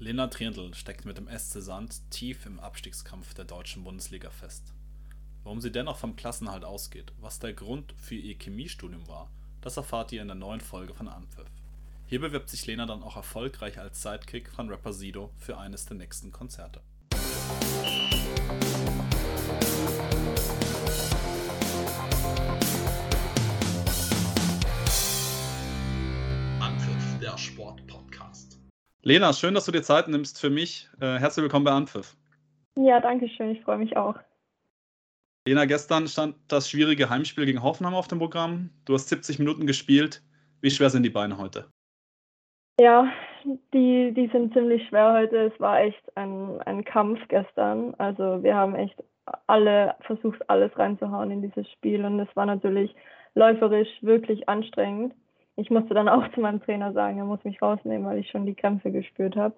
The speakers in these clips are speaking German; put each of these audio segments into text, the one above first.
Lena Triendl steckt mit dem SC Sand tief im Abstiegskampf der deutschen Bundesliga fest. Warum sie dennoch vom Klassenhalt ausgeht, was der Grund für ihr Chemiestudium war, das erfahrt ihr in der neuen Folge von Anpfiff. Hier bewirbt sich Lena dann auch erfolgreich als Sidekick von Rapper Sido für eines der nächsten Konzerte. Anpfiff, der Sport-Podcast. Lena, schön, dass du dir Zeit nimmst für mich. Äh, herzlich willkommen bei Anpfiff. Ja, danke schön. Ich freue mich auch. Lena, gestern stand das schwierige Heimspiel gegen Hoffenheim auf dem Programm. Du hast 70 Minuten gespielt. Wie schwer sind die Beine heute? Ja, die, die sind ziemlich schwer heute. Es war echt ein, ein Kampf gestern. Also wir haben echt alle versucht, alles reinzuhauen in dieses Spiel. Und es war natürlich läuferisch wirklich anstrengend. Ich musste dann auch zu meinem Trainer sagen, er muss mich rausnehmen, weil ich schon die Krämpfe gespürt habe.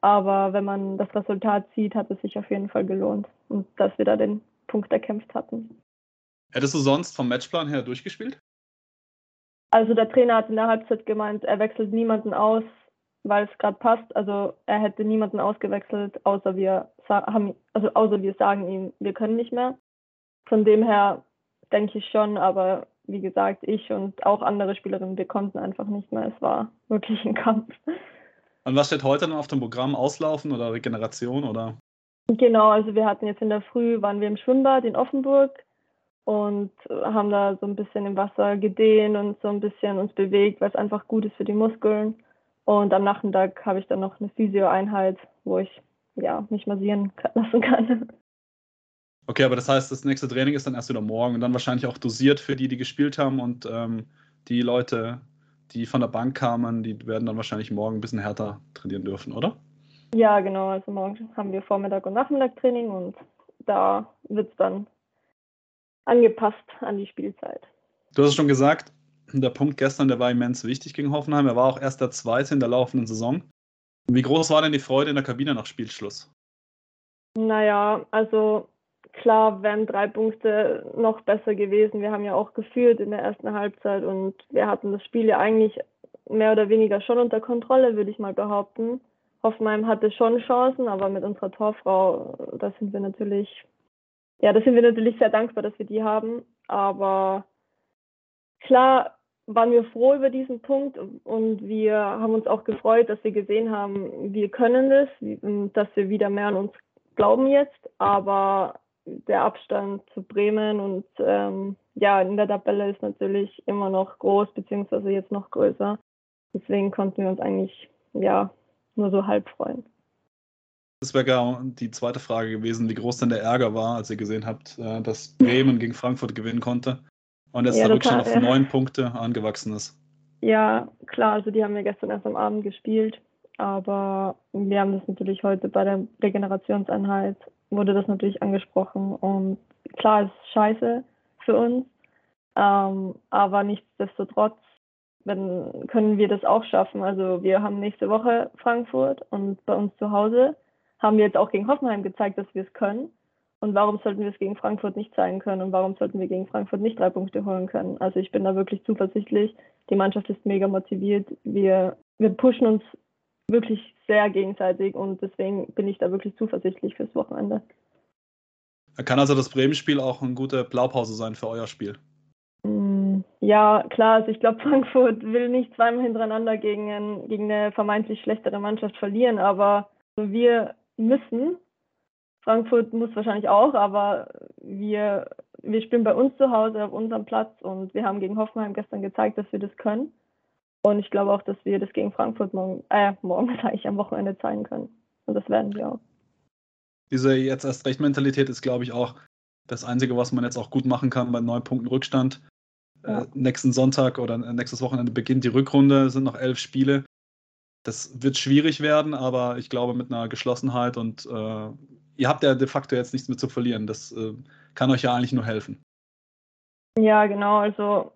Aber wenn man das Resultat sieht, hat es sich auf jeden Fall gelohnt und dass wir da den Punkt erkämpft hatten. Hättest du sonst vom Matchplan her durchgespielt? Also der Trainer hat in der Halbzeit gemeint, er wechselt niemanden aus, weil es gerade passt. Also er hätte niemanden ausgewechselt, außer wir haben, also außer wir sagen ihm, wir können nicht mehr. Von dem her denke ich schon, aber wie gesagt, ich und auch andere Spielerinnen, wir konnten einfach nicht mehr. Es war wirklich ein Kampf. Und was steht heute dann auf dem Programm? Auslaufen oder Regeneration oder? Genau, also wir hatten jetzt in der Früh, waren wir im Schwimmbad in Offenburg und haben da so ein bisschen im Wasser gedehnt und so ein bisschen uns bewegt, weil es einfach gut ist für die Muskeln. Und am Nachmittag habe ich dann noch eine Physio-Einheit, wo ich ja, mich massieren lassen kann. Okay, aber das heißt, das nächste Training ist dann erst wieder morgen und dann wahrscheinlich auch dosiert für die, die gespielt haben und ähm, die Leute, die von der Bank kamen, die werden dann wahrscheinlich morgen ein bisschen härter trainieren dürfen, oder? Ja, genau. Also morgen haben wir Vormittag und Nachmittag Training und da wird es dann angepasst an die Spielzeit. Du hast es schon gesagt, der Punkt gestern, der war immens wichtig gegen Hoffenheim. Er war auch erst der zweite in der laufenden Saison. Wie groß war denn die Freude in der Kabine nach Spielschluss? Naja, also klar wären drei Punkte noch besser gewesen. Wir haben ja auch geführt in der ersten Halbzeit und wir hatten das Spiel ja eigentlich mehr oder weniger schon unter Kontrolle, würde ich mal behaupten. Hoffenheim hatte schon Chancen, aber mit unserer Torfrau, da sind wir natürlich ja, da sind wir natürlich sehr dankbar, dass wir die haben. Aber klar waren wir froh über diesen Punkt und wir haben uns auch gefreut, dass wir gesehen haben, wir können das, dass wir wieder mehr an uns glauben jetzt. Aber der Abstand zu Bremen und ähm, ja, in der Tabelle ist natürlich immer noch groß, beziehungsweise jetzt noch größer. Deswegen konnten wir uns eigentlich ja nur so halb freuen. Das wäre gar die zweite Frage gewesen, wie groß denn der Ärger war, als ihr gesehen habt, äh, dass Bremen gegen Frankfurt gewinnen konnte und jetzt ja, der Rückstand auf neun Punkte angewachsen ist. Ja, klar, also die haben wir gestern erst am Abend gespielt, aber wir haben das natürlich heute bei der Regenerationseinheit, wurde das natürlich angesprochen und klar, es ist scheiße für uns, ähm, aber nichtsdestotrotz wenn, können wir das auch schaffen. Also wir haben nächste Woche Frankfurt und bei uns zu Hause haben wir jetzt auch gegen Hoffenheim gezeigt, dass wir es können. Und warum sollten wir es gegen Frankfurt nicht zeigen können? Und warum sollten wir gegen Frankfurt nicht drei Punkte holen können? Also ich bin da wirklich zuversichtlich. Die Mannschaft ist mega motiviert. Wir, wir pushen uns wirklich sehr gegenseitig und deswegen bin ich da wirklich zuversichtlich fürs Wochenende. Kann also das Bremen-Spiel auch eine gute Blaupause sein für euer Spiel? Mm, ja, klar. Also ich glaube, Frankfurt will nicht zweimal hintereinander gegen, ein, gegen eine vermeintlich schlechtere Mannschaft verlieren, aber wir müssen. Frankfurt muss wahrscheinlich auch, aber wir, wir spielen bei uns zu Hause auf unserem Platz und wir haben gegen Hoffenheim gestern gezeigt, dass wir das können. Und ich glaube auch, dass wir das gegen Frankfurt morgen, äh, morgen sage ich, am Wochenende zeigen können. Und das werden wir auch. Diese jetzt erst recht Mentalität ist, glaube ich, auch das Einzige, was man jetzt auch gut machen kann bei neun Punkten Rückstand. Ja. Äh, nächsten Sonntag oder nächstes Wochenende beginnt die Rückrunde, es sind noch elf Spiele das wird schwierig werden, aber ich glaube mit einer Geschlossenheit und äh, ihr habt ja de facto jetzt nichts mehr zu verlieren. Das äh, kann euch ja eigentlich nur helfen. Ja, genau. Also,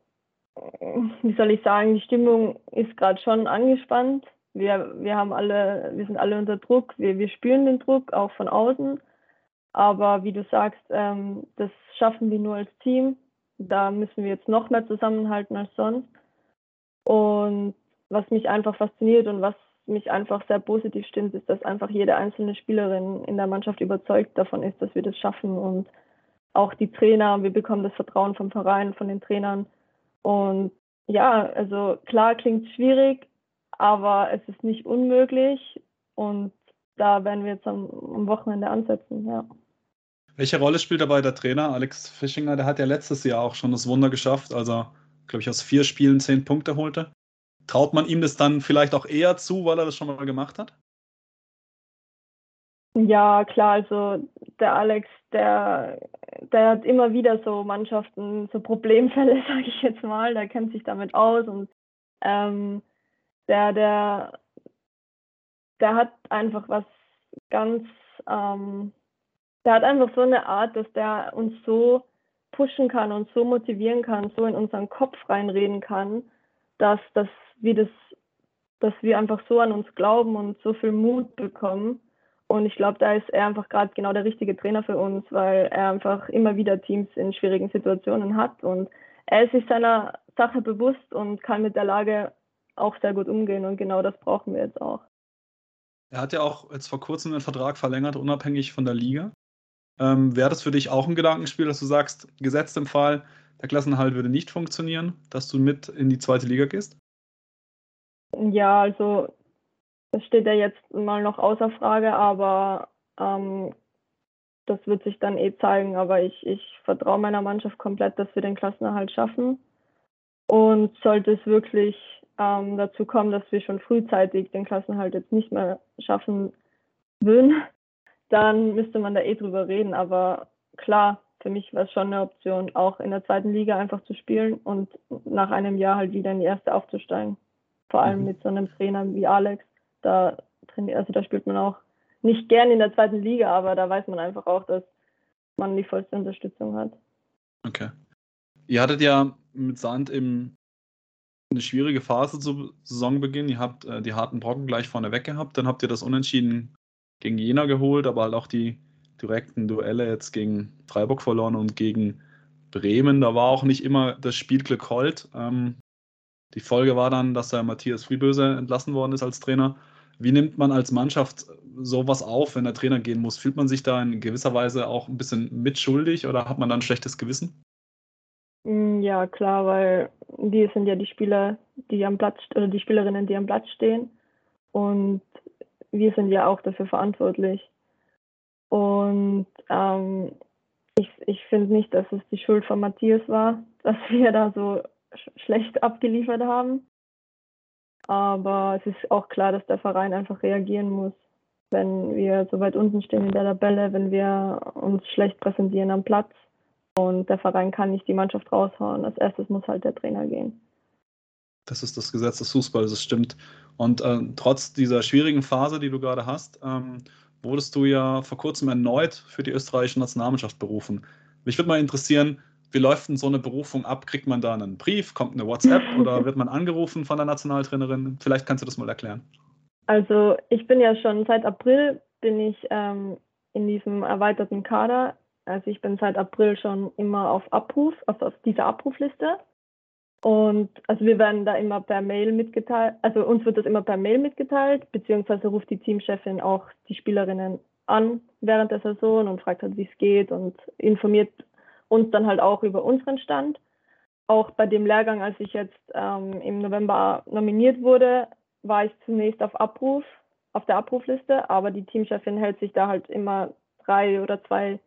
wie soll ich sagen, die Stimmung ist gerade schon angespannt. Wir, wir haben alle, wir sind alle unter Druck. Wir, wir spüren den Druck auch von außen. Aber wie du sagst, ähm, das schaffen wir nur als Team. Da müssen wir jetzt noch mehr zusammenhalten als sonst. Und was mich einfach fasziniert und was mich einfach sehr positiv stimmt, ist, dass einfach jede einzelne Spielerin in der Mannschaft überzeugt davon ist, dass wir das schaffen und auch die Trainer, wir bekommen das Vertrauen vom Verein, von den Trainern. Und ja, also klar klingt schwierig, aber es ist nicht unmöglich und da werden wir jetzt am, am Wochenende ansetzen, ja. Welche Rolle spielt dabei der Trainer? Alex Fischinger, der hat ja letztes Jahr auch schon das Wunder geschafft, also glaube ich aus vier Spielen zehn Punkte holte. Traut man ihm das dann vielleicht auch eher zu, weil er das schon mal gemacht hat? Ja, klar, also der Alex, der, der hat immer wieder so Mannschaften, so Problemfälle, sage ich jetzt mal, der kennt sich damit aus und ähm, der, der, der hat einfach was ganz, ähm, der hat einfach so eine Art, dass der uns so pushen kann und so motivieren kann, so in unseren Kopf reinreden kann, dass, dass wir das, dass wir einfach so an uns glauben und so viel Mut bekommen. Und ich glaube, da ist er einfach gerade genau der richtige Trainer für uns, weil er einfach immer wieder Teams in schwierigen Situationen hat und er ist sich seiner Sache bewusst und kann mit der Lage auch sehr gut umgehen und genau das brauchen wir jetzt auch. Er hat ja auch jetzt vor kurzem den Vertrag verlängert, unabhängig von der Liga. Ähm, Wäre das für dich auch ein Gedankenspiel, dass du sagst, gesetzt im Fall, der Klassenhalt würde nicht funktionieren, dass du mit in die zweite Liga gehst? Ja, also das steht ja jetzt mal noch außer Frage, aber ähm, das wird sich dann eh zeigen. Aber ich, ich vertraue meiner Mannschaft komplett, dass wir den Klassenerhalt schaffen. Und sollte es wirklich ähm, dazu kommen, dass wir schon frühzeitig den Klassenhalt jetzt nicht mehr schaffen würden, dann müsste man da eh drüber reden. Aber klar, für mich war es schon eine Option, auch in der zweiten Liga einfach zu spielen und nach einem Jahr halt wieder in die erste aufzusteigen. Vor allem mhm. mit so einem Trainer wie Alex. Da trainiert, also da spielt man auch nicht gern in der zweiten Liga, aber da weiß man einfach auch, dass man die vollste Unterstützung hat. Okay. Ihr hattet ja mit Sand im eine schwierige Phase zu Saisonbeginn. Ihr habt äh, die harten Brocken gleich vorne weg gehabt, dann habt ihr das Unentschieden gegen Jena geholt, aber halt auch die direkten Duelle jetzt gegen Freiburg verloren und gegen Bremen. Da war auch nicht immer das Spielglück hold. Ähm, die Folge war dann, dass der Matthias Frieböse entlassen worden ist als Trainer. Wie nimmt man als Mannschaft sowas auf, wenn der Trainer gehen muss? Fühlt man sich da in gewisser Weise auch ein bisschen mitschuldig oder hat man dann ein schlechtes Gewissen? Mm, ja, klar, weil die sind ja die Spieler, die am Platz oder die Spielerinnen, die am Platz stehen. Und wir sind ja auch dafür verantwortlich. Und ähm, ich, ich finde nicht, dass es die Schuld von Matthias war, dass wir da so schlecht abgeliefert haben. Aber es ist auch klar, dass der Verein einfach reagieren muss, wenn wir so weit unten stehen in der Tabelle, wenn wir uns schlecht präsentieren am Platz. Und der Verein kann nicht die Mannschaft raushauen. Als erstes muss halt der Trainer gehen. Das ist das Gesetz des Fußballs, das stimmt. Und äh, trotz dieser schwierigen Phase, die du gerade hast, ähm, wurdest du ja vor kurzem erneut für die österreichische Nationalmannschaft berufen. Mich würde mal interessieren, wie läuft denn so eine Berufung ab? Kriegt man da einen Brief, kommt eine WhatsApp oder wird man angerufen von der Nationaltrainerin? Vielleicht kannst du das mal erklären. Also ich bin ja schon seit April bin ich ähm, in diesem erweiterten Kader. Also ich bin seit April schon immer auf Abruf, auf, auf dieser Abrufliste. Und also wir werden da immer per Mail mitgeteilt, also uns wird das immer per Mail mitgeteilt, beziehungsweise ruft die Teamchefin auch die Spielerinnen an während der Saison und fragt halt, wie es geht und informiert uns dann halt auch über unseren Stand. Auch bei dem Lehrgang, als ich jetzt ähm, im November nominiert wurde, war ich zunächst auf Abruf, auf der Abrufliste, aber die Teamchefin hält sich da halt immer drei oder zwei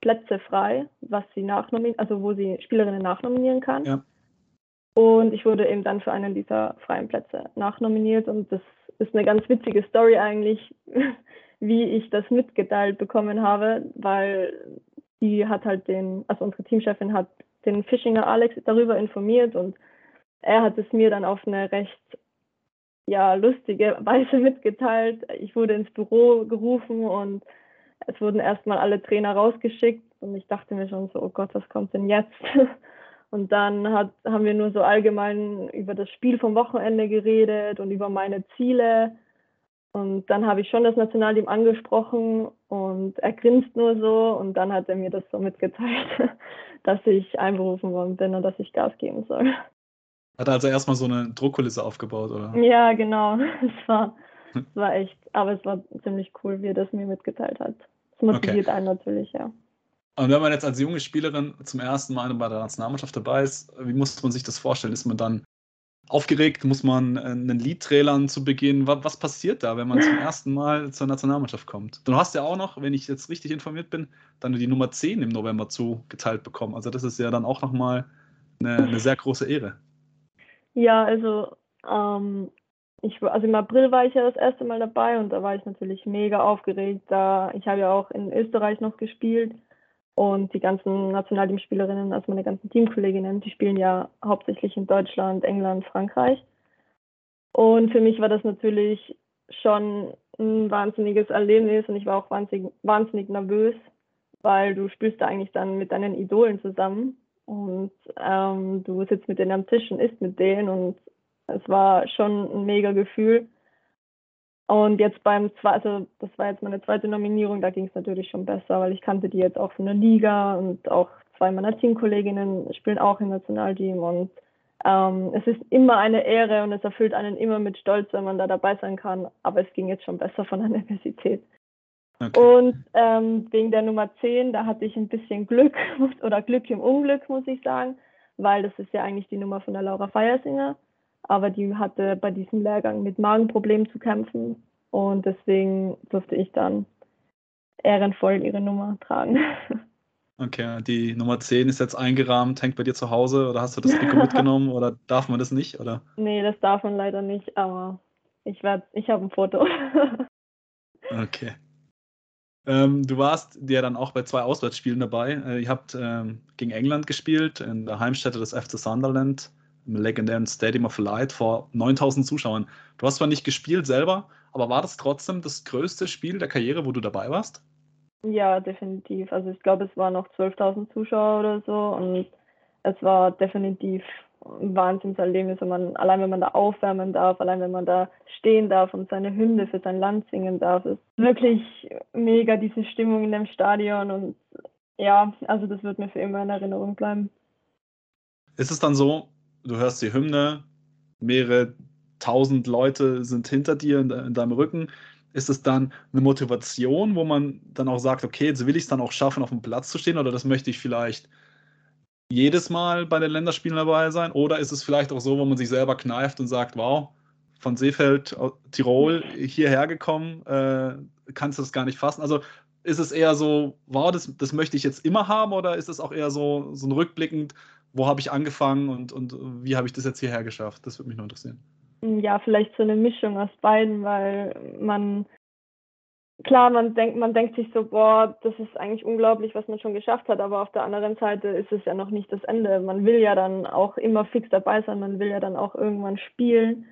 Plätze frei, was sie nachnominieren, also wo sie Spielerinnen nachnominieren kann. Ja. Und ich wurde eben dann für einen dieser freien Plätze nachnominiert und das ist eine ganz witzige Story eigentlich, wie ich das mitgeteilt bekommen habe, weil die hat halt den, also unsere Teamchefin hat den Fischinger Alex darüber informiert und er hat es mir dann auf eine recht ja, lustige Weise mitgeteilt. Ich wurde ins Büro gerufen und es wurden erstmal alle Trainer rausgeschickt und ich dachte mir schon so, oh Gott, was kommt denn jetzt? Und dann hat, haben wir nur so allgemein über das Spiel vom Wochenende geredet und über meine Ziele. Und dann habe ich schon das Nationalteam angesprochen und er grinst nur so und dann hat er mir das so mitgeteilt, dass ich einberufen worden bin und dass ich Gas geben soll. Hat er also erstmal so eine Druckkulisse aufgebaut, oder? Ja, genau. Es war, es war echt, aber es war ziemlich cool, wie er das mir mitgeteilt hat. Es motiviert okay. einen natürlich, ja. Und wenn man jetzt als junge Spielerin zum ersten Mal bei der Nationalmannschaft dabei ist, wie muss man sich das vorstellen? Ist man dann aufgeregt? Muss man einen Lied trailern zu Beginn? Was, was, passiert da, wenn man zum ersten Mal zur Nationalmannschaft kommt? Du hast ja auch noch, wenn ich jetzt richtig informiert bin, dann die Nummer 10 im November zugeteilt bekommen. Also das ist ja dann auch nochmal eine, eine sehr große Ehre. Ja, also ähm, ich, also im April war ich ja das erste Mal dabei und da war ich natürlich mega aufgeregt. Da ich habe ja auch in Österreich noch gespielt und die ganzen Nationalteamspielerinnen, also meine ganzen Teamkolleginnen, die spielen ja hauptsächlich in Deutschland, England, Frankreich. Und für mich war das natürlich schon ein wahnsinniges Erlebnis und ich war auch wahnsinnig, wahnsinnig nervös, weil du spielst da eigentlich dann mit deinen Idolen zusammen und ähm, du sitzt mit denen am Tisch und isst mit denen und es war schon ein mega Gefühl. Und jetzt beim zweiten, also das war jetzt meine zweite Nominierung, da ging es natürlich schon besser, weil ich kannte die jetzt auch von der Liga und auch zwei meiner Teamkolleginnen spielen auch im Nationalteam und ähm, es ist immer eine Ehre und es erfüllt einen immer mit Stolz, wenn man da dabei sein kann. Aber es ging jetzt schon besser von der Universität. Okay. Und ähm, wegen der Nummer 10, da hatte ich ein bisschen Glück oder Glück im Unglück, muss ich sagen, weil das ist ja eigentlich die Nummer von der Laura Feiersinger aber die hatte bei diesem Lehrgang mit Magenproblemen zu kämpfen und deswegen durfte ich dann ehrenvoll ihre Nummer tragen. Okay, die Nummer 10 ist jetzt eingerahmt, hängt bei dir zu Hause oder hast du das Trikot mitgenommen oder darf man das nicht? Oder? Nee, das darf man leider nicht, aber ich werde, ich habe ein Foto. okay. Ähm, du warst ja dann auch bei zwei Auswärtsspielen dabei. Äh, ihr habt ähm, gegen England gespielt, in der Heimstätte des FC Sunderland im legendären Stadium of Light vor 9000 Zuschauern. Du hast zwar nicht gespielt selber, aber war das trotzdem das größte Spiel der Karriere, wo du dabei warst? Ja, definitiv. Also ich glaube, es waren noch 12.000 Zuschauer oder so und es war definitiv ein Wahnsinnserlebnis, wenn man, allein wenn man da aufwärmen darf, allein wenn man da stehen darf und seine Hymne für sein Land singen darf, ist wirklich mega diese Stimmung in dem Stadion und ja, also das wird mir für immer in Erinnerung bleiben. Ist es dann so, du hörst die Hymne, mehrere tausend Leute sind hinter dir in, in deinem Rücken. Ist es dann eine Motivation, wo man dann auch sagt, okay, jetzt will ich es dann auch schaffen, auf dem Platz zu stehen oder das möchte ich vielleicht jedes Mal bei den Länderspielen dabei sein? Oder ist es vielleicht auch so, wo man sich selber kneift und sagt, wow, von Seefeld, Tirol hierher gekommen, äh, kannst du das gar nicht fassen? Also ist es eher so, wow, das, das möchte ich jetzt immer haben oder ist es auch eher so, so ein rückblickend, wo habe ich angefangen und, und wie habe ich das jetzt hierher geschafft? Das würde mich nur interessieren. Ja, vielleicht so eine Mischung aus beiden, weil man, klar, man denkt, man denkt sich so, boah, das ist eigentlich unglaublich, was man schon geschafft hat, aber auf der anderen Seite ist es ja noch nicht das Ende. Man will ja dann auch immer fix dabei sein, man will ja dann auch irgendwann spielen.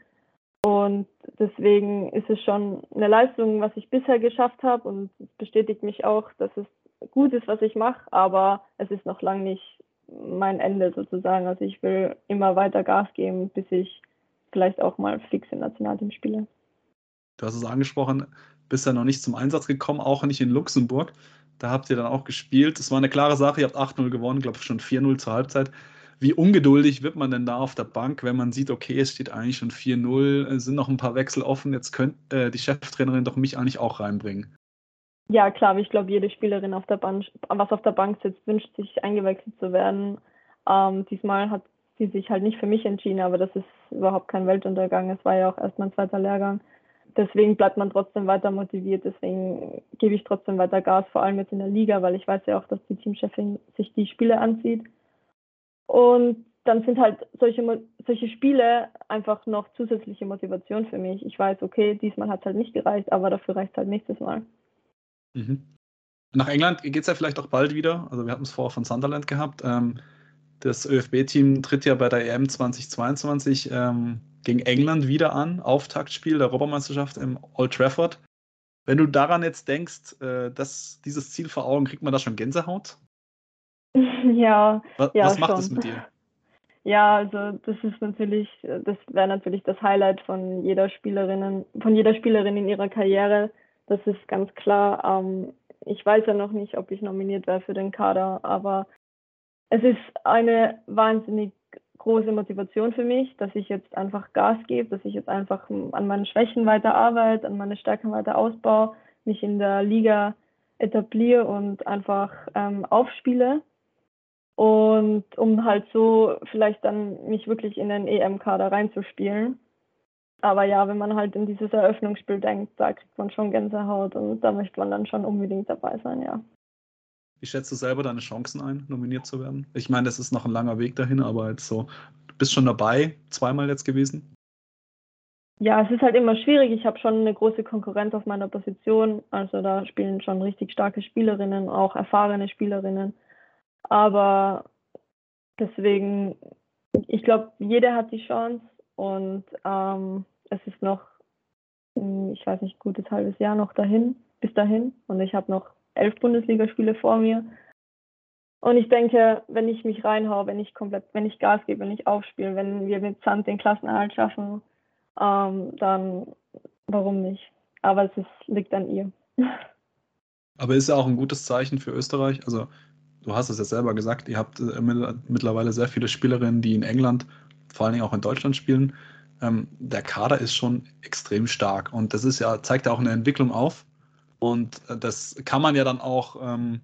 Und deswegen ist es schon eine Leistung, was ich bisher geschafft habe und es bestätigt mich auch, dass es gut ist, was ich mache, aber es ist noch lange nicht mein Ende sozusagen. Also ich will immer weiter Gas geben, bis ich vielleicht auch mal fix im Nationalteam spiele. Du hast es angesprochen, bist ja noch nicht zum Einsatz gekommen, auch nicht in Luxemburg. Da habt ihr dann auch gespielt. Es war eine klare Sache, ihr habt 8-0 gewonnen, glaube schon 4-0 zur Halbzeit. Wie ungeduldig wird man denn da auf der Bank, wenn man sieht, okay, es steht eigentlich schon 4-0, es sind noch ein paar Wechsel offen, jetzt könnte äh, die Cheftrainerin doch mich eigentlich auch reinbringen? Ja, klar, ich glaube, jede Spielerin, auf der Bank, was auf der Bank sitzt, wünscht sich eingewechselt zu werden. Ähm, diesmal hat sie sich halt nicht für mich entschieden, aber das ist überhaupt kein Weltuntergang. Es war ja auch erst mein zweiter Lehrgang. Deswegen bleibt man trotzdem weiter motiviert. Deswegen gebe ich trotzdem weiter Gas, vor allem jetzt in der Liga, weil ich weiß ja auch, dass die Teamchefin sich die Spiele anzieht. Und dann sind halt solche, solche Spiele einfach noch zusätzliche Motivation für mich. Ich weiß, okay, diesmal hat es halt nicht gereicht, aber dafür reicht es halt nächstes Mal. Mhm. Nach England geht es ja vielleicht auch bald wieder. Also wir hatten es vorher von Sunderland gehabt. Ähm, das ÖFB-Team tritt ja bei der EM 2022 ähm, gegen England wieder an. Auftaktspiel der Europameisterschaft im Old Trafford. Wenn du daran jetzt denkst, äh, dass dieses Ziel vor Augen, kriegt man da schon Gänsehaut? Ja. Was, ja, was macht es mit dir? Ja, also das ist natürlich, das wäre natürlich das Highlight von jeder Spielerin, von jeder Spielerin in ihrer Karriere, das ist ganz klar. Ähm, ich weiß ja noch nicht, ob ich nominiert wäre für den Kader, aber es ist eine wahnsinnig große Motivation für mich, dass ich jetzt einfach Gas gebe, dass ich jetzt einfach an meinen Schwächen weiter arbeite, an meine Stärken weiter ausbaue, mich in der Liga etabliere und einfach ähm, aufspiele. Und um halt so vielleicht dann mich wirklich in den EM-Kader reinzuspielen. Aber ja, wenn man halt in dieses Eröffnungsspiel denkt, da kriegt man schon Gänsehaut und da möchte man dann schon unbedingt dabei sein, ja. Wie schätzt du selber deine Chancen ein, nominiert zu werden? Ich meine, das ist noch ein langer Weg dahin, aber jetzt so, du bist schon dabei, zweimal jetzt gewesen? Ja, es ist halt immer schwierig. Ich habe schon eine große Konkurrenz auf meiner Position. Also da spielen schon richtig starke Spielerinnen, auch erfahrene Spielerinnen. Aber deswegen, ich glaube, jeder hat die Chance und ähm, es ist noch, hm, ich weiß nicht, gutes halbes Jahr noch dahin, bis dahin. Und ich habe noch elf Bundesligaspiele vor mir. Und ich denke, wenn ich mich reinhaue, wenn ich komplett, wenn ich Gas gebe, wenn ich aufspiele, wenn wir mit Sand den Klassenerhalt schaffen, ähm, dann warum nicht? Aber es ist, liegt an ihr. Aber ist ja auch ein gutes Zeichen für Österreich. Also du hast es ja selber gesagt, ihr habt äh, mittlerweile sehr viele Spielerinnen, die in England, vor allen Dingen auch in Deutschland spielen. Ähm, der Kader ist schon extrem stark und das ist ja, zeigt ja auch eine Entwicklung auf, und äh, das kann man ja dann auch, ähm,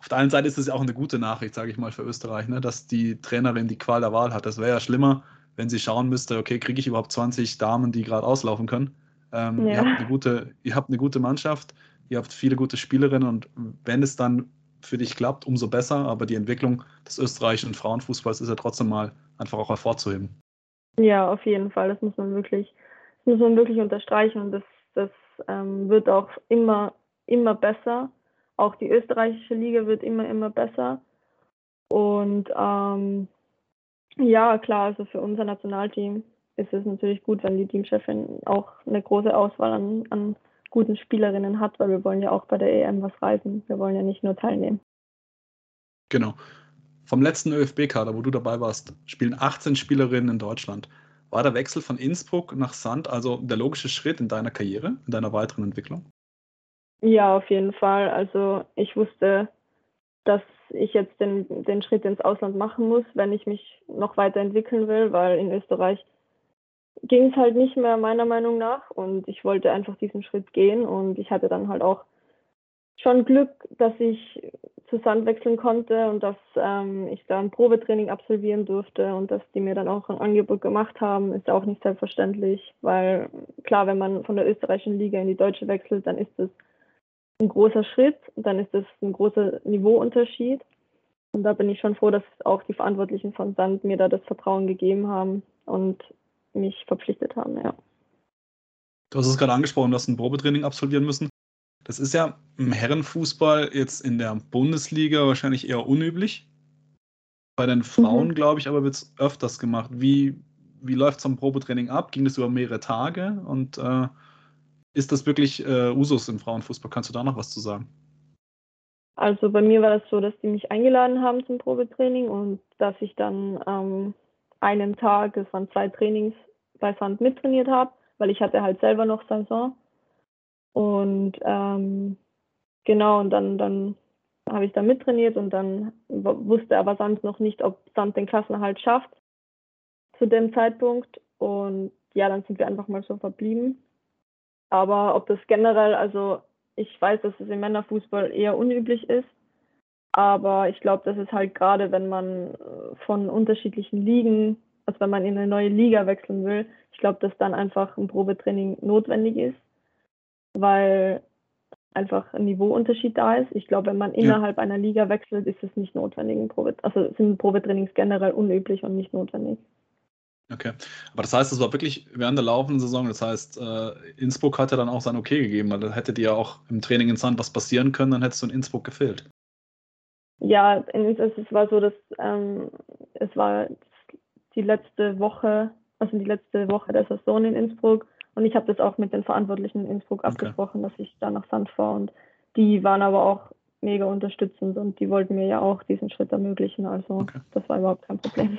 auf der einen Seite ist es ja auch eine gute Nachricht, sage ich mal, für Österreich, ne, dass die Trainerin die Qual der Wahl hat. Das wäre ja schlimmer, wenn sie schauen müsste, okay, kriege ich überhaupt 20 Damen, die gerade auslaufen können. Ähm, ja. ihr, habt eine gute, ihr habt eine gute Mannschaft, ihr habt viele gute Spielerinnen und wenn es dann für dich klappt, umso besser. Aber die Entwicklung des österreichischen Frauenfußballs ist ja trotzdem mal einfach auch hervorzuheben. Ja, auf jeden Fall. Das muss man wirklich, das muss man wirklich unterstreichen. Und das, das ähm, wird auch immer, immer besser. Auch die österreichische Liga wird immer, immer besser. Und ähm, ja, klar, also für unser Nationalteam ist es natürlich gut, wenn die Teamchefin auch eine große Auswahl an, an guten Spielerinnen hat, weil wir wollen ja auch bei der EM was reisen. Wir wollen ja nicht nur teilnehmen. Genau. Vom letzten ÖFB-Kader, wo du dabei warst, spielen 18 Spielerinnen in Deutschland. War der Wechsel von Innsbruck nach Sand also der logische Schritt in deiner Karriere, in deiner weiteren Entwicklung? Ja, auf jeden Fall. Also ich wusste, dass ich jetzt den, den Schritt ins Ausland machen muss, wenn ich mich noch weiterentwickeln will, weil in Österreich ging es halt nicht mehr meiner Meinung nach und ich wollte einfach diesen Schritt gehen und ich hatte dann halt auch schon Glück, dass ich zu Sand wechseln konnte und dass ähm, ich da ein Probetraining absolvieren durfte und dass die mir dann auch ein Angebot gemacht haben, ist auch nicht selbstverständlich, weil klar, wenn man von der österreichischen Liga in die deutsche wechselt, dann ist das ein großer Schritt, dann ist das ein großer Niveauunterschied. Und da bin ich schon froh, dass auch die Verantwortlichen von Sand mir da das Vertrauen gegeben haben und mich verpflichtet haben, ja. Du hast es gerade angesprochen, du hast ein Probetraining absolvieren müssen. Das ist ja im Herrenfußball jetzt in der Bundesliga wahrscheinlich eher unüblich. Bei den Frauen, mhm. glaube ich, aber wird es öfters gemacht. Wie, wie läuft so ein Probetraining ab? Ging das über mehrere Tage? Und äh, ist das wirklich äh, Usus im Frauenfußball? Kannst du da noch was zu sagen? Also bei mir war das so, dass die mich eingeladen haben zum Probetraining und dass ich dann ähm, einen Tag, es waren zwei Trainings bei Sand mittrainiert habe, weil ich hatte halt selber noch Saison. Und ähm, genau, und dann, dann habe ich da mittrainiert und dann wusste aber Sand noch nicht, ob Sand den Klassenerhalt schafft zu dem Zeitpunkt. Und ja, dann sind wir einfach mal so verblieben. Aber ob das generell, also ich weiß, dass es im Männerfußball eher unüblich ist, aber ich glaube, dass es halt gerade, wenn man von unterschiedlichen Ligen, also wenn man in eine neue Liga wechseln will, ich glaube, dass dann einfach ein Probetraining notwendig ist weil einfach ein Niveauunterschied da ist. Ich glaube, wenn man ja. innerhalb einer Liga wechselt, ist es nicht notwendig. Probe, also sind Probetrainings generell unüblich und nicht notwendig. Okay, aber das heißt, es war wirklich während der laufenden Saison, das heißt, äh, Innsbruck hatte dann auch sein Okay gegeben, weil dann hätte dir ja auch im Training in Sand was passieren können, dann hättest du in Innsbruck gefehlt. Ja, es war so, dass ähm, es war die letzte Woche, also die letzte Woche der Saison in Innsbruck und ich habe das auch mit den Verantwortlichen in Innsbruck okay. abgesprochen, dass ich da nach Sand fahre. Und die waren aber auch mega unterstützend und die wollten mir ja auch diesen Schritt ermöglichen. Also okay. das war überhaupt kein Problem.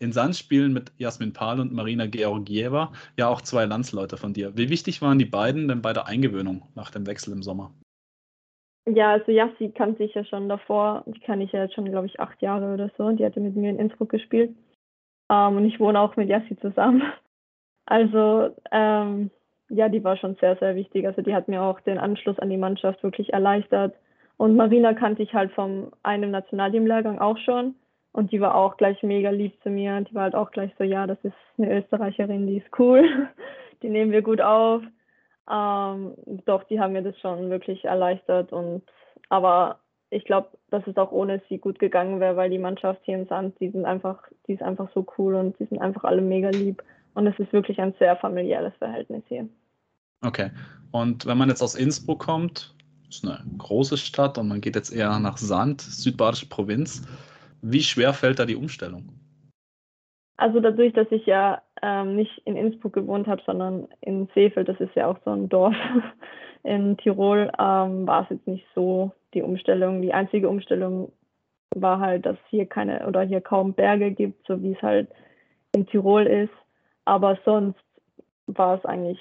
In Sand spielen mit Jasmin Pahl und Marina Georgieva ja auch zwei Landsleute von dir. Wie wichtig waren die beiden denn bei der Eingewöhnung nach dem Wechsel im Sommer? Ja, also Jassi kannte ich ja schon davor. Die kann ich ja jetzt schon, glaube ich, acht Jahre oder so. Die hatte mit mir in Innsbruck gespielt. Ähm, und ich wohne auch mit Yassi zusammen. Also ähm, ja, die war schon sehr, sehr wichtig. Also die hat mir auch den Anschluss an die Mannschaft wirklich erleichtert. Und Marina kannte ich halt vom einem Nationalteamlehrgang auch schon. Und die war auch gleich mega lieb zu mir. Die war halt auch gleich so, ja, das ist eine Österreicherin, die ist cool. Die nehmen wir gut auf. Ähm, doch, die haben mir das schon wirklich erleichtert. Und aber ich glaube, dass es auch ohne sie gut gegangen wäre, weil die Mannschaft hier in Sand, die sind einfach, die ist einfach so cool und die sind einfach alle mega lieb. Und es ist wirklich ein sehr familiäres Verhältnis hier. Okay. Und wenn man jetzt aus Innsbruck kommt, ist eine große Stadt und man geht jetzt eher nach Sand, südbadische Provinz. Wie schwer fällt da die Umstellung? Also dadurch, dass ich ja ähm, nicht in Innsbruck gewohnt habe, sondern in Seefeld, das ist ja auch so ein Dorf in Tirol, ähm, war es jetzt nicht so die Umstellung. Die einzige Umstellung war halt, dass hier keine oder hier kaum Berge gibt, so wie es halt in Tirol ist. Aber sonst war es eigentlich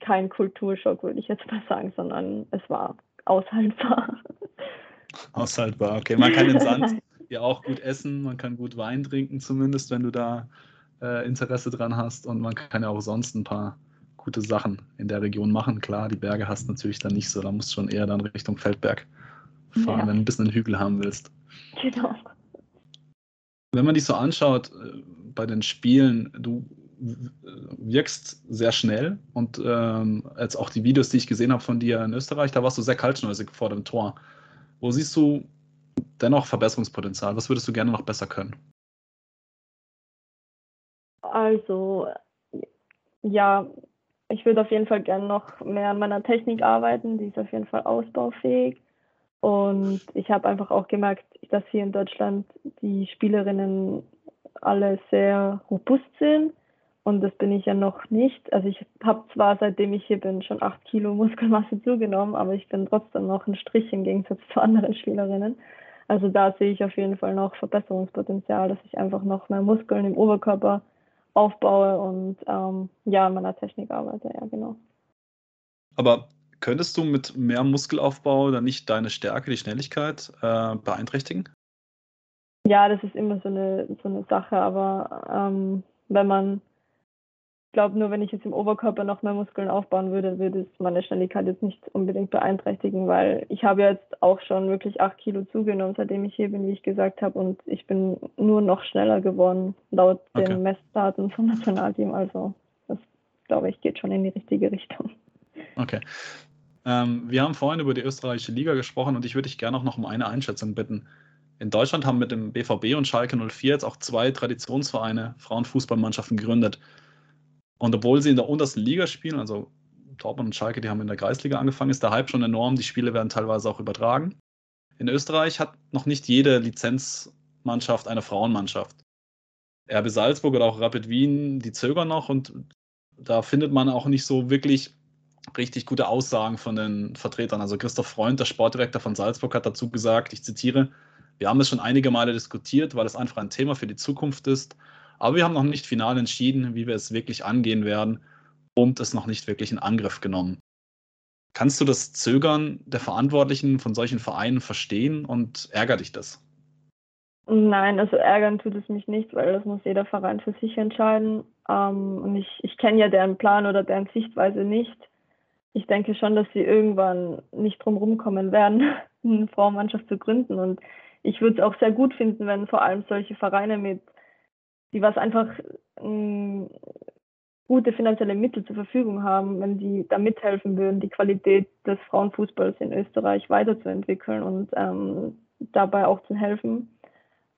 kein Kulturschock, würde ich jetzt mal sagen, sondern es war aushaltbar. Aushaltbar, okay. Man kann den Sand ja auch gut essen, man kann gut Wein trinken, zumindest, wenn du da äh, Interesse dran hast. Und man kann ja auch sonst ein paar gute Sachen in der Region machen. Klar, die Berge hast du natürlich dann nicht so, da musst du schon eher dann Richtung Feldberg fahren, ja. wenn du ein bisschen einen Hügel haben willst. Genau. Wenn man dich so anschaut äh, bei den Spielen, du wirkst sehr schnell und ähm, jetzt auch die Videos, die ich gesehen habe von dir in Österreich, da warst du sehr kaltschnäusig vor dem Tor. Wo siehst du dennoch Verbesserungspotenzial? Was würdest du gerne noch besser können? Also, ja, ich würde auf jeden Fall gerne noch mehr an meiner Technik arbeiten. Die ist auf jeden Fall ausbaufähig. Und ich habe einfach auch gemerkt, dass hier in Deutschland die Spielerinnen alle sehr robust sind und das bin ich ja noch nicht. Also ich habe zwar seitdem ich hier bin schon acht Kilo Muskelmasse zugenommen, aber ich bin trotzdem noch ein Strich im Gegensatz zu anderen Spielerinnen. Also da sehe ich auf jeden Fall noch Verbesserungspotenzial, dass ich einfach noch mehr Muskeln im Oberkörper aufbaue und ähm, ja, an meiner Technik arbeite, ja genau. Aber könntest du mit mehr Muskelaufbau dann nicht deine Stärke, die Schnelligkeit äh, beeinträchtigen? Ja, das ist immer so eine, so eine Sache, aber ähm, wenn man ich glaube, nur wenn ich jetzt im Oberkörper noch mehr Muskeln aufbauen würde, würde es meine Schnelligkeit jetzt nicht unbedingt beeinträchtigen, weil ich habe jetzt auch schon wirklich acht Kilo zugenommen, seitdem ich hier bin, wie ich gesagt habe, und ich bin nur noch schneller geworden, laut okay. den Messdaten vom Nationalteam. Also das, glaube ich, geht schon in die richtige Richtung. Okay. Ähm, wir haben vorhin über die österreichische Liga gesprochen und ich würde dich gerne auch noch um eine Einschätzung bitten. In Deutschland haben mit dem BVB und Schalke 04 jetzt auch zwei Traditionsvereine Frauenfußballmannschaften gegründet. Und obwohl sie in der untersten Liga spielen, also Dortmund und Schalke, die haben in der Kreisliga angefangen, ist der Hype schon enorm. Die Spiele werden teilweise auch übertragen. In Österreich hat noch nicht jede Lizenzmannschaft eine Frauenmannschaft. RB Salzburg oder auch Rapid Wien, die zögern noch und da findet man auch nicht so wirklich richtig gute Aussagen von den Vertretern. Also Christoph Freund, der Sportdirektor von Salzburg, hat dazu gesagt, ich zitiere, wir haben es schon einige Male diskutiert, weil es einfach ein Thema für die Zukunft ist. Aber wir haben noch nicht final entschieden, wie wir es wirklich angehen werden und es noch nicht wirklich in Angriff genommen. Kannst du das Zögern der Verantwortlichen von solchen Vereinen verstehen und ärgert dich das? Nein, also ärgern tut es mich nicht, weil das muss jeder Verein für sich entscheiden. Ähm, und ich, ich kenne ja deren Plan oder deren Sichtweise nicht. Ich denke schon, dass sie irgendwann nicht drum rumkommen werden, eine Frauenmannschaft zu gründen. Und ich würde es auch sehr gut finden, wenn vor allem solche Vereine mit die was einfach ähm, gute finanzielle Mittel zur Verfügung haben, wenn die da mithelfen würden, die Qualität des Frauenfußballs in Österreich weiterzuentwickeln und ähm, dabei auch zu helfen.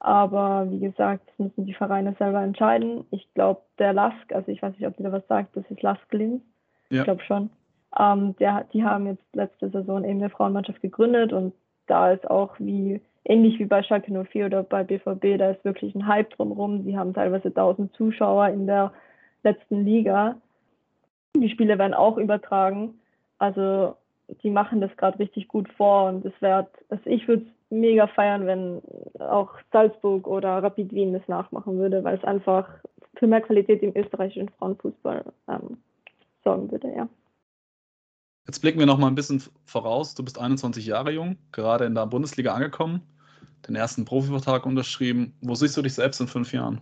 Aber wie gesagt, das müssen die Vereine selber entscheiden. Ich glaube, der Lask, also ich weiß nicht, ob dir da was sagt, das ist Lask Linz. Ja. Ich glaube schon. Ähm, der, die haben jetzt letzte Saison eben eine Frauenmannschaft gegründet und da ist auch wie ähnlich wie bei Schalke 04 oder bei BVB, da ist wirklich ein Hype drumherum. Sie haben teilweise 1000 Zuschauer in der letzten Liga. Die Spiele werden auch übertragen. Also die machen das gerade richtig gut vor und es wird, also ich würde es mega feiern, wenn auch Salzburg oder Rapid Wien das nachmachen würde, weil es einfach für mehr Qualität im österreichischen Frauenfußball ähm, sorgen würde, ja. Jetzt blicken wir noch mal ein bisschen voraus. Du bist 21 Jahre jung, gerade in der Bundesliga angekommen, den ersten Profivertrag unterschrieben. Wo siehst du dich selbst in fünf Jahren?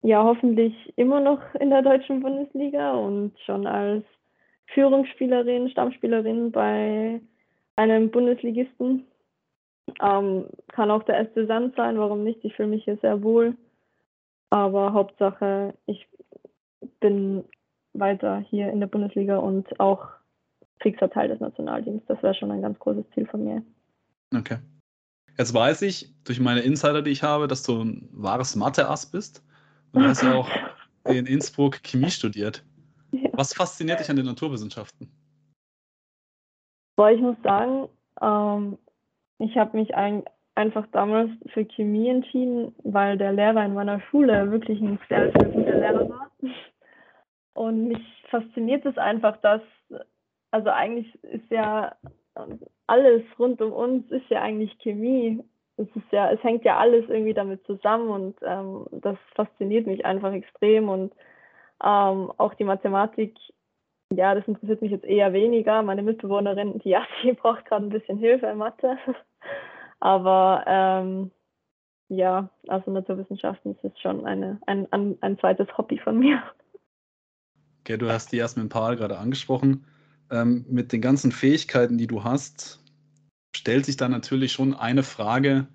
ja, hoffentlich immer noch in der deutschen Bundesliga und schon als Führungsspielerin, Stammspielerin bei einem Bundesligisten. Ähm, kann auch der SC Sand sein, warum nicht? Ich fühle mich hier sehr wohl. Aber Hauptsache, ich bin weiter hier in der Bundesliga und auch fixer Teil des Nationalteams. Das wäre schon ein ganz großes Ziel von mir. Okay. Jetzt weiß ich durch meine Insider, die ich habe, dass du ein wahres Mathe-Ass bist. Und du hast ja auch in Innsbruck Chemie studiert. Ja. Was fasziniert dich an den Naturwissenschaften? Boah, ich muss sagen, ähm, ich habe mich ein, einfach damals für Chemie entschieden, weil der Lehrer in meiner Schule wirklich ein sehr, sehr guter Lehrer war. Und mich fasziniert es einfach, dass, also eigentlich ist ja alles rund um uns ist ja eigentlich Chemie. Es ist ja, es hängt ja alles irgendwie damit zusammen und ähm, das fasziniert mich einfach extrem und ähm, auch die Mathematik, ja, das interessiert mich jetzt eher weniger. Meine Mitbewohnerin, die ja, braucht gerade ein bisschen Hilfe in Mathe. Aber ähm, ja, also Naturwissenschaften ist schon eine, ein, ein, ein zweites Hobby von mir. Okay, du hast die Jasmin Pahl gerade angesprochen. Ähm, mit den ganzen Fähigkeiten, die du hast, stellt sich da natürlich schon eine Frage.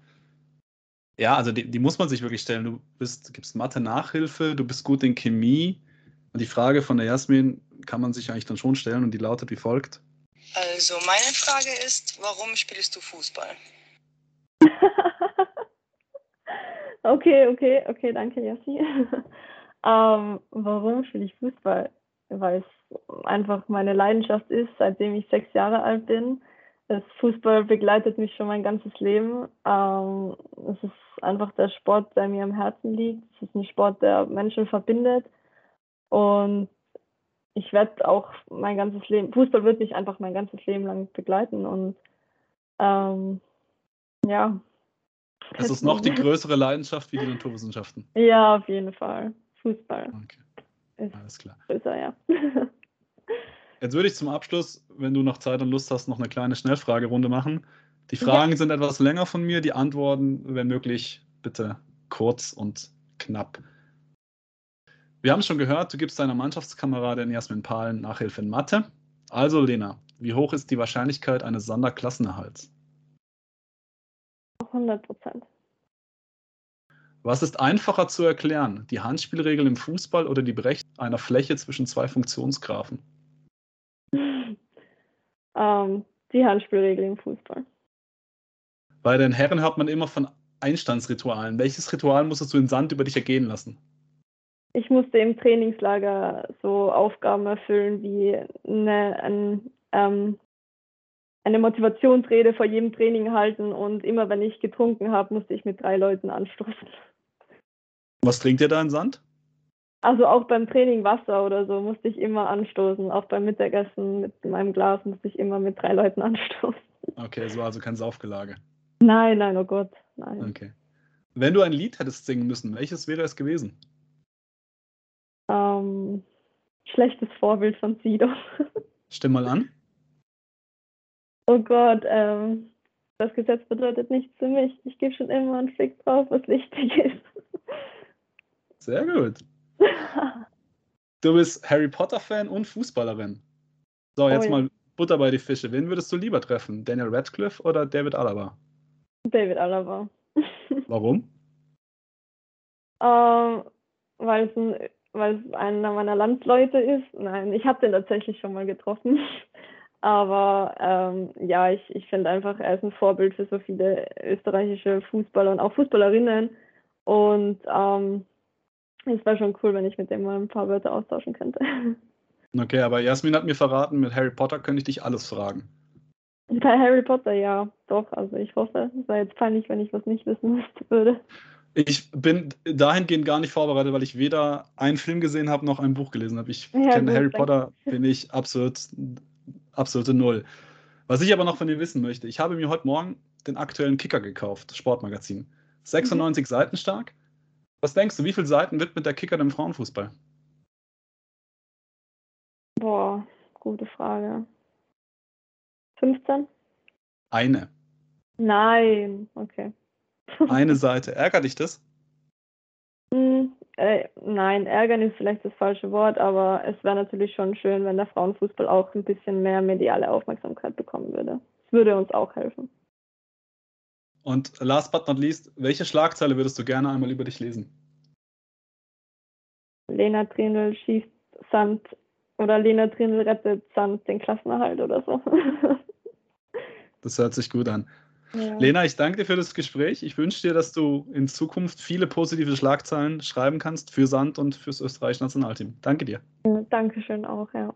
Ja, also die, die muss man sich wirklich stellen. Du bist, gibst Mathe-Nachhilfe, du bist gut in Chemie. Und die Frage von der Jasmin kann man sich eigentlich dann schon stellen und die lautet wie folgt. Also meine Frage ist, warum spielst du Fußball? okay, okay, okay, danke, Jassi. ähm, warum spiele ich Fußball? Weil es einfach meine Leidenschaft ist, seitdem ich sechs Jahre alt bin. Das Fußball begleitet mich schon mein ganzes Leben. Ähm, es ist einfach der Sport, der mir am Herzen liegt. Es ist ein Sport, der Menschen verbindet. Und ich werde auch mein ganzes Leben, Fußball wird mich einfach mein ganzes Leben lang begleiten. Und ähm, ja. Es ist noch die größere Leidenschaft wie die Naturwissenschaften. Ja, auf jeden Fall. Fußball. Okay. Ist Alles klar. Größer, ja. Jetzt würde ich zum Abschluss, wenn du noch Zeit und Lust hast, noch eine kleine Schnellfragerunde machen. Die Fragen ja. sind etwas länger von mir, die Antworten, wenn möglich, bitte kurz und knapp. Wir haben schon gehört, du gibst deiner Mannschaftskameradin Jasmin Pahlen Nachhilfe in Mathe. Also, Lena, wie hoch ist die Wahrscheinlichkeit eines Sonderklassenerhalts? 100 Prozent. Was ist einfacher zu erklären? Die Handspielregel im Fußball oder die Berechnung einer Fläche zwischen zwei Funktionsgraphen? ähm, die Handspielregel im Fußball. Bei den Herren hört man immer von Einstandsritualen. Welches Ritual musstest du in Sand über dich ergehen lassen? Ich musste im Trainingslager so Aufgaben erfüllen wie eine, ein, ähm, eine Motivationsrede vor jedem Training halten und immer wenn ich getrunken habe, musste ich mit drei Leuten anstoßen. Was trinkt ihr da in Sand? Also auch beim Training Wasser oder so musste ich immer anstoßen. Auch beim Mittagessen mit meinem Glas musste ich immer mit drei Leuten anstoßen. Okay, so also kein Saufgelage. Nein, nein, oh Gott, nein. Okay. Wenn du ein Lied hättest singen müssen, welches wäre es gewesen? Ähm, schlechtes Vorbild von Sido. Stimm mal an. Oh Gott, ähm, das Gesetz bedeutet nichts für mich. Ich gebe schon immer einen Fick drauf, was wichtig ist. Sehr gut. Du bist Harry Potter-Fan und Fußballerin. So, jetzt oh, mal Butter bei die Fische. Wen würdest du lieber treffen? Daniel Radcliffe oder David Alaba? David Alaba. Warum? Ähm, weil es ein weil es einer meiner Landsleute ist. Nein, ich habe den tatsächlich schon mal getroffen. Aber ähm, ja, ich, ich finde einfach, er ist ein Vorbild für so viele österreichische Fußballer und auch Fußballerinnen. Und ähm, es wäre schon cool, wenn ich mit dem mal ein paar Wörter austauschen könnte. Okay, aber Jasmin hat mir verraten, mit Harry Potter könnte ich dich alles fragen. Bei Harry Potter, ja, doch. Also ich hoffe, es wäre jetzt peinlich, wenn ich was nicht wissen würde. Ich bin dahingehend gar nicht vorbereitet, weil ich weder einen Film gesehen habe noch ein Buch gelesen habe. Ich ja, kenne Harry Potter, bin ich absolut, absolute Null. Was ich aber noch von dir wissen möchte, ich habe mir heute Morgen den aktuellen Kicker gekauft, Sportmagazin. 96 mhm. Seiten stark. Was denkst du, wie viele Seiten widmet der Kicker dem Frauenfußball? Boah, gute Frage. 15? Eine. Nein, okay. Eine Seite. Ärgert dich das? Hm, äh, nein, ärgern ist vielleicht das falsche Wort, aber es wäre natürlich schon schön, wenn der Frauenfußball auch ein bisschen mehr mediale Aufmerksamkeit bekommen würde. Es würde uns auch helfen. Und last but not least, welche Schlagzeile würdest du gerne einmal über dich lesen? Lena Trindl schießt Sand oder Lena Trindl rettet Sand den Klassenerhalt oder so. das hört sich gut an. Ja. Lena, ich danke dir für das Gespräch. Ich wünsche dir, dass du in Zukunft viele positive Schlagzeilen schreiben kannst für Sand und fürs österreichische Nationalteam. Danke dir. Ja, Dankeschön auch, ja.